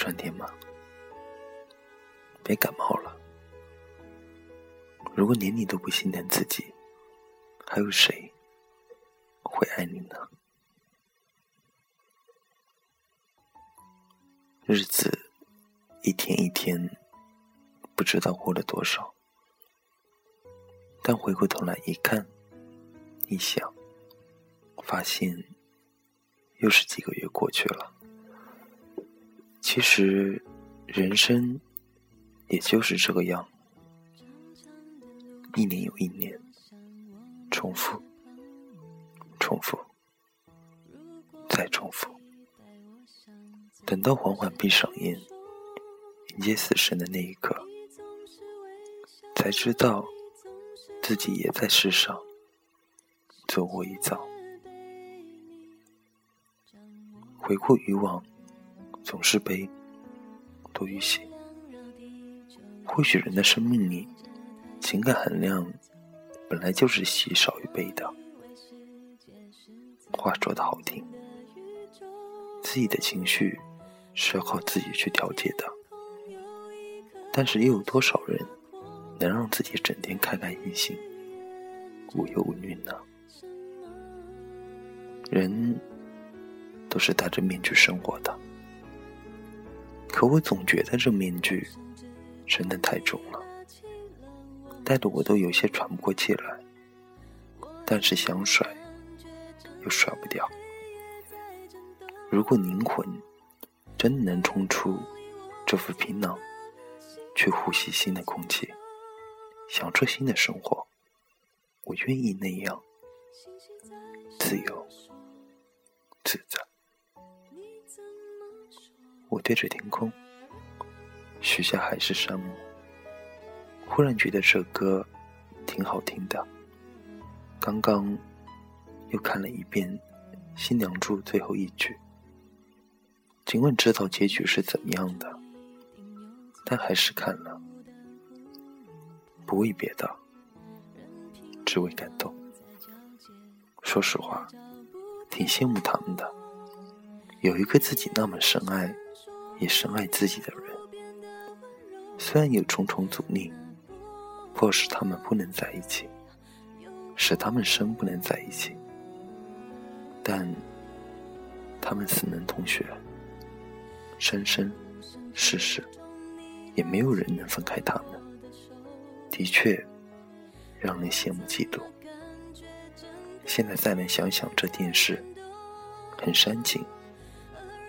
都穿点吗？别感冒了。如果连你都不心疼自己，还有谁会爱你呢？日子一天一天，不知道过了多少，但回过头来一看，一想，发现又是几个月过去了。其实，人生也就是这个样，一年又一年，重复，重复，再重复。等到缓缓闭上眼，迎接死神的那一刻，才知道自己也在世上走过一遭。回顾以往，总是悲多于喜。或许人的生命里，情感含量本来就是喜少于悲的。话说的好听，自己的情绪。是要靠自己去调节的，但是又有多少人能让自己整天开开心心、无忧无虑呢？人都是戴着面具生活的，可我总觉得这面具真的太重了，戴的我都有些喘不过气来，但是想甩又甩不掉。如果灵魂……真能冲出这副皮囊，去呼吸新的空气，享受新的生活。我愿意那样，自由自在。我对着天空，许下海誓山盟。忽然觉得这歌挺好听的。刚刚又看了一遍《新娘祝》最后一句。尽管知道结局是怎么样的，但还是看了，不为别的，只为感动。说实话，挺羡慕他们的，有一个自己那么深爱，也深爱自己的人。虽然有重重阻力，迫使他们不能在一起，使他们生不能在一起，但他们死能同学。生生世世，也没有人能分开他们。的确，让人羡慕嫉妒。现在再来想想这件事，很煽情。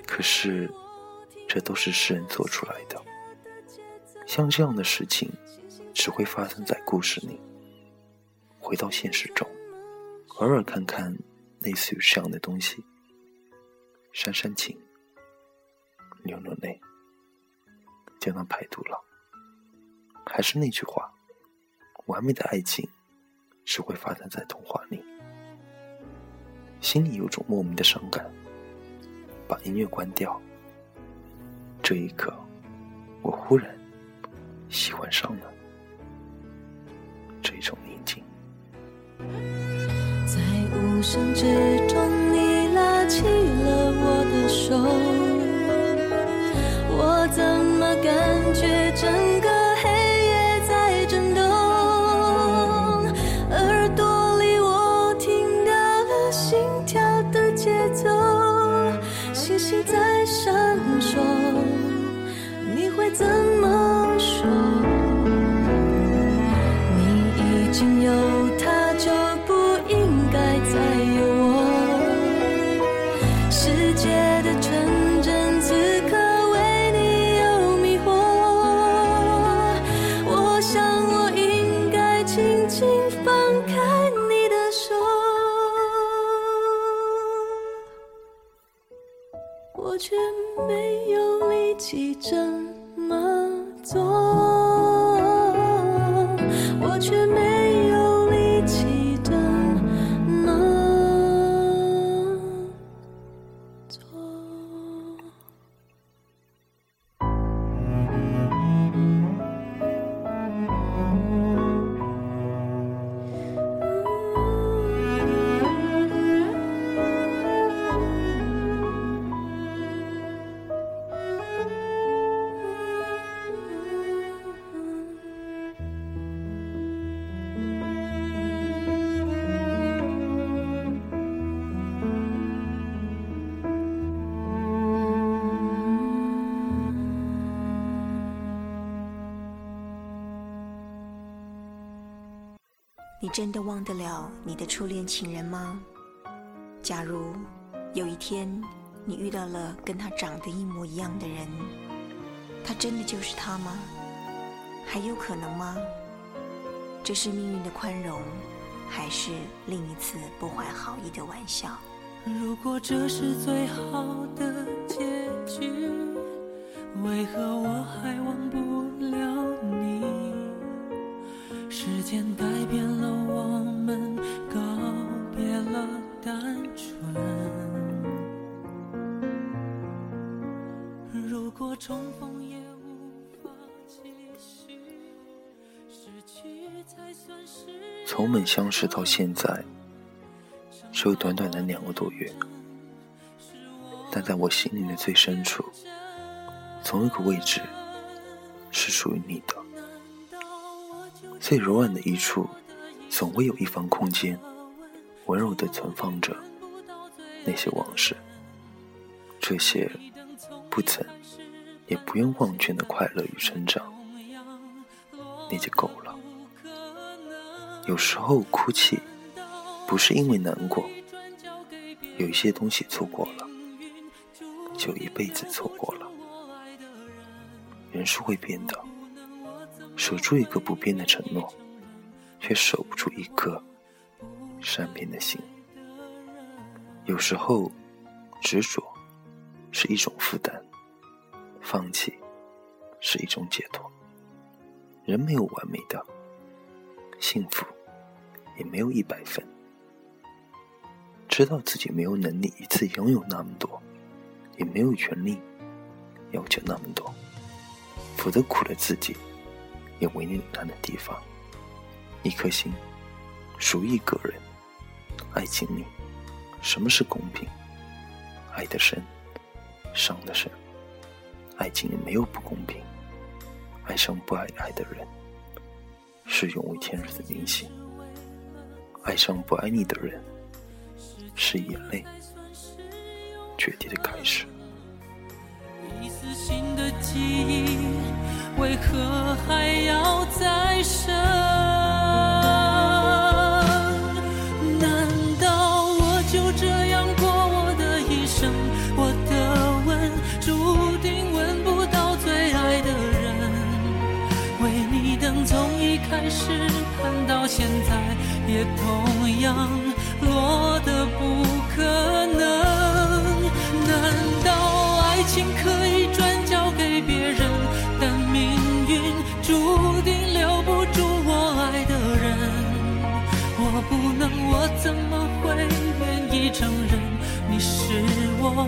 可是，这都是世人做出来的。像这样的事情，只会发生在故事里。回到现实中，偶尔看看类似于这样的东西，煽煽情。流流泪，就能排毒了。还是那句话，完美的爱情只会发生在童话里。心里有种莫名的伤感，把音乐关掉。这一刻，我忽然喜欢上了这种宁静。在无声之中，你拉起了我的手。我怎么感觉整个黑夜在震动？耳朵里我听到了心跳的节奏，星星在闪烁，会怎么说？你已经有他，就不应该再有我。世界的纯真，此刻为你有迷惑。我想，我应该轻轻放开你的手，我却没有力气挣。么做，我却没真的忘得了你的初恋情人吗？假如有一天你遇到了跟他长得一模一样的人，他真的就是他吗？还有可能吗？这是命运的宽容，还是另一次不怀好意的玩笑？如果这是最好的结局，为何我还忘不了你？时间改变了，单纯。如果重逢也无法继续，失去才算是。从我们相识到现在，只有短短的两个多月，但在我心里的最深处，总有个位置是属于你的。最柔软的一处，总会有一方空间，温柔地存放着那些往事，这些不曾也不愿忘却的快乐与成长，那就够了。有时候哭泣，不是因为难过，有一些东西错过了，就一辈子错过了。人是会变的。守住一个不变的承诺，却守不住一颗善变的心。有时候，执着是一种负担，放弃是一种解脱。人没有完美的，幸福也没有一百分。知道自己没有能力一次拥有那么多，也没有权利要求那么多，否则苦了自己。也为你难的地方，一颗心属于一个人。爱情里，什么是公平？爱的深，伤的深。爱情里没有不公平，爱上不爱爱的人，是永无天日的明星。爱上不爱你的人，是眼泪决堤的开始。一丝新的记忆。为何还要再生？怎么会愿意承认你是我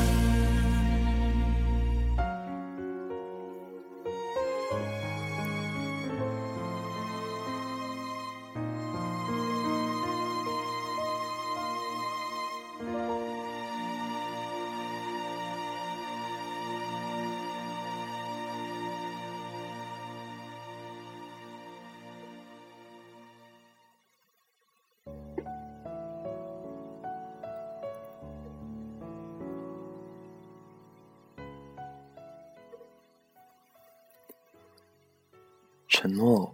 承诺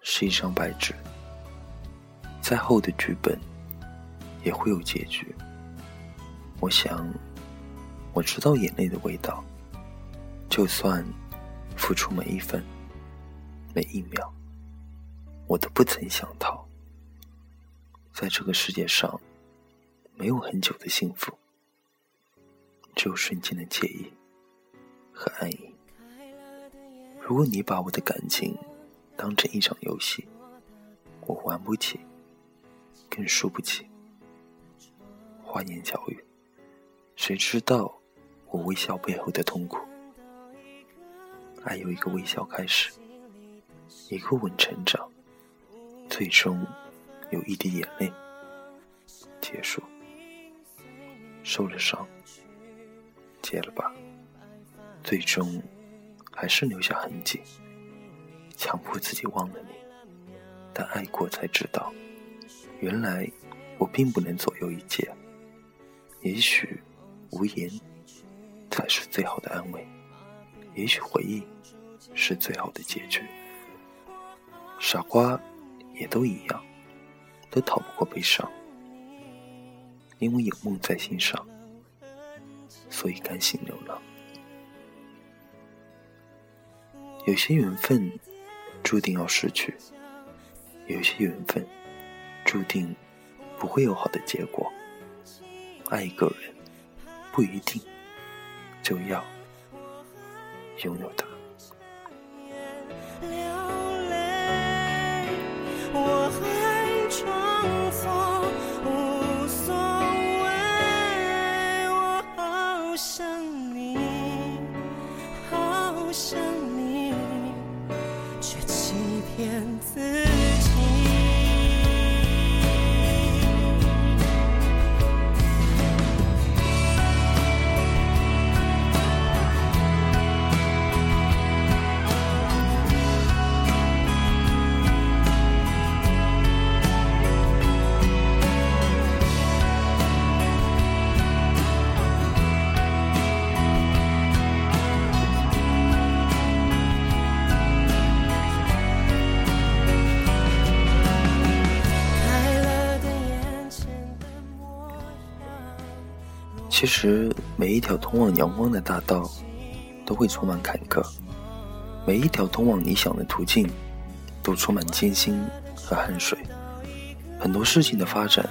是一张白纸，再厚的剧本也会有结局。我想，我知道眼泪的味道，就算付出每一分、每一秒，我都不曾想逃，在这个世界上，没有很久的幸福，只有瞬间的惬意和安逸。如果你把我的感情当成一场游戏，我玩不起，更输不起。花言巧语，谁知道我微笑背后的痛苦？爱由一个微笑开始，一个吻成长，最终有一滴眼泪结束。受了伤，结了疤，最终还是留下痕迹，强迫自己忘了你。但爱过才知道，原来我并不能左右一切。也许无言才是最好的安慰，也许回忆是最好的结局。傻瓜也都一样，都逃不过悲伤，因为有梦在心上，所以甘心流浪。有些缘分注定要失去，有些缘分注定不会有好的结果。爱一个人，不一定就要拥有他。其实，每一条通往阳光的大道，都会充满坎坷；每一条通往理想的途径，都充满艰辛和汗水。很多事情的发展，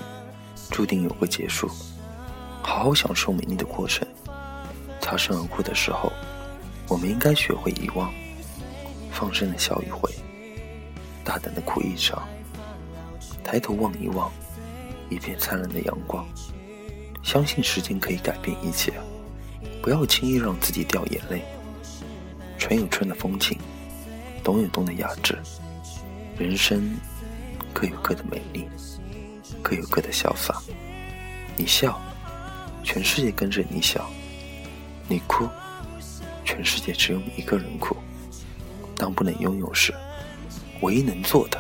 注定有个结束。好好享受美丽的过程。擦身而过的时候，我们应该学会遗忘，放声的笑一回，大胆的哭一场。抬头望一望，一片灿烂的阳光。相信时间可以改变一切，不要轻易让自己掉眼泪。春有春的风情，冬有冬的雅致。人生各有各的美丽，各有各的潇洒。你笑，全世界跟着你笑；你哭，全世界只有你一个人哭。当不能拥有时，唯一能做的，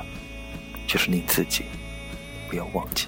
就是令自己不要忘记。